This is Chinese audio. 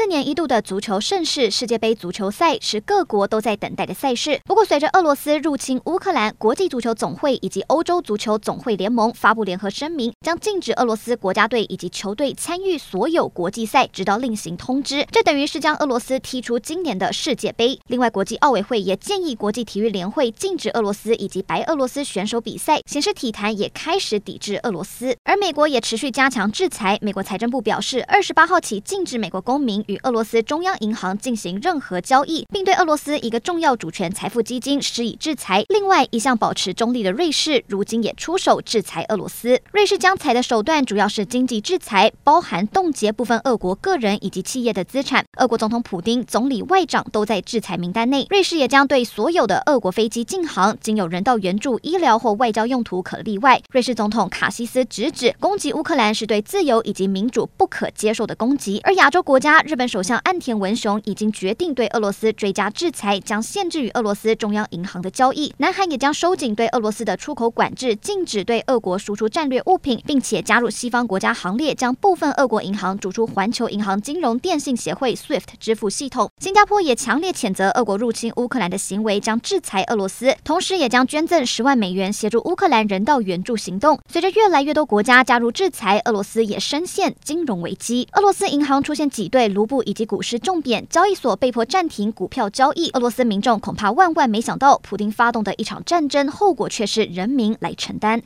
四年一度的足球盛事世界杯足球赛是各国都在等待的赛事。不过，随着俄罗斯入侵乌克兰，国际足球总会以及欧洲足球总会联盟发布联合声明，将禁止俄罗斯国家队以及球队参与所有国际赛，直到另行通知。这等于是将俄罗斯踢出今年的世界杯。另外，国际奥委会也建议国际体育联会禁止俄罗斯以及白俄罗斯选手比赛，显示体坛也开始抵制俄罗斯。而美国也持续加强制裁。美国财政部表示，二十八号起禁止美国公民。与俄罗斯中央银行进行任何交易，并对俄罗斯一个重要主权财富基金施以制裁。外，一向保持中立的瑞士，如今也出手制裁俄罗斯。瑞士将采的手段主要是经济制裁，包含冻结部分俄国个人以及企业的资产。俄国总统普丁、总理外长都在制裁名单内。瑞士也将对所有的俄国飞机禁航，仅有人道援助、医疗或外交用途可例外。瑞士总统卡西斯直指攻击乌克兰是对自由以及民主不可接受的攻击。而亚洲国家日本。首相岸田文雄已经决定对俄罗斯追加制裁，将限制与俄罗斯中央银行的交易。南韩也将收紧对俄罗斯的出口管制，禁止对俄国输出战略物品，并且加入西方国家行列，将部分俄国银行逐出环球银行金融电信协会 SWIFT 支付系统。新加坡也强烈谴责俄国入侵乌克兰的行为，将制裁俄罗斯，同时也将捐赠十万美元协助乌克兰人道援助行动。随着越来越多国家加入制裁，俄罗斯也深陷金融危机。俄罗斯银行出现挤兑，卢布以及股市重贬，交易所被迫暂停股票交易。俄罗斯民众恐怕万万没想到，普丁发动的一场战争，后果却是人民来承担。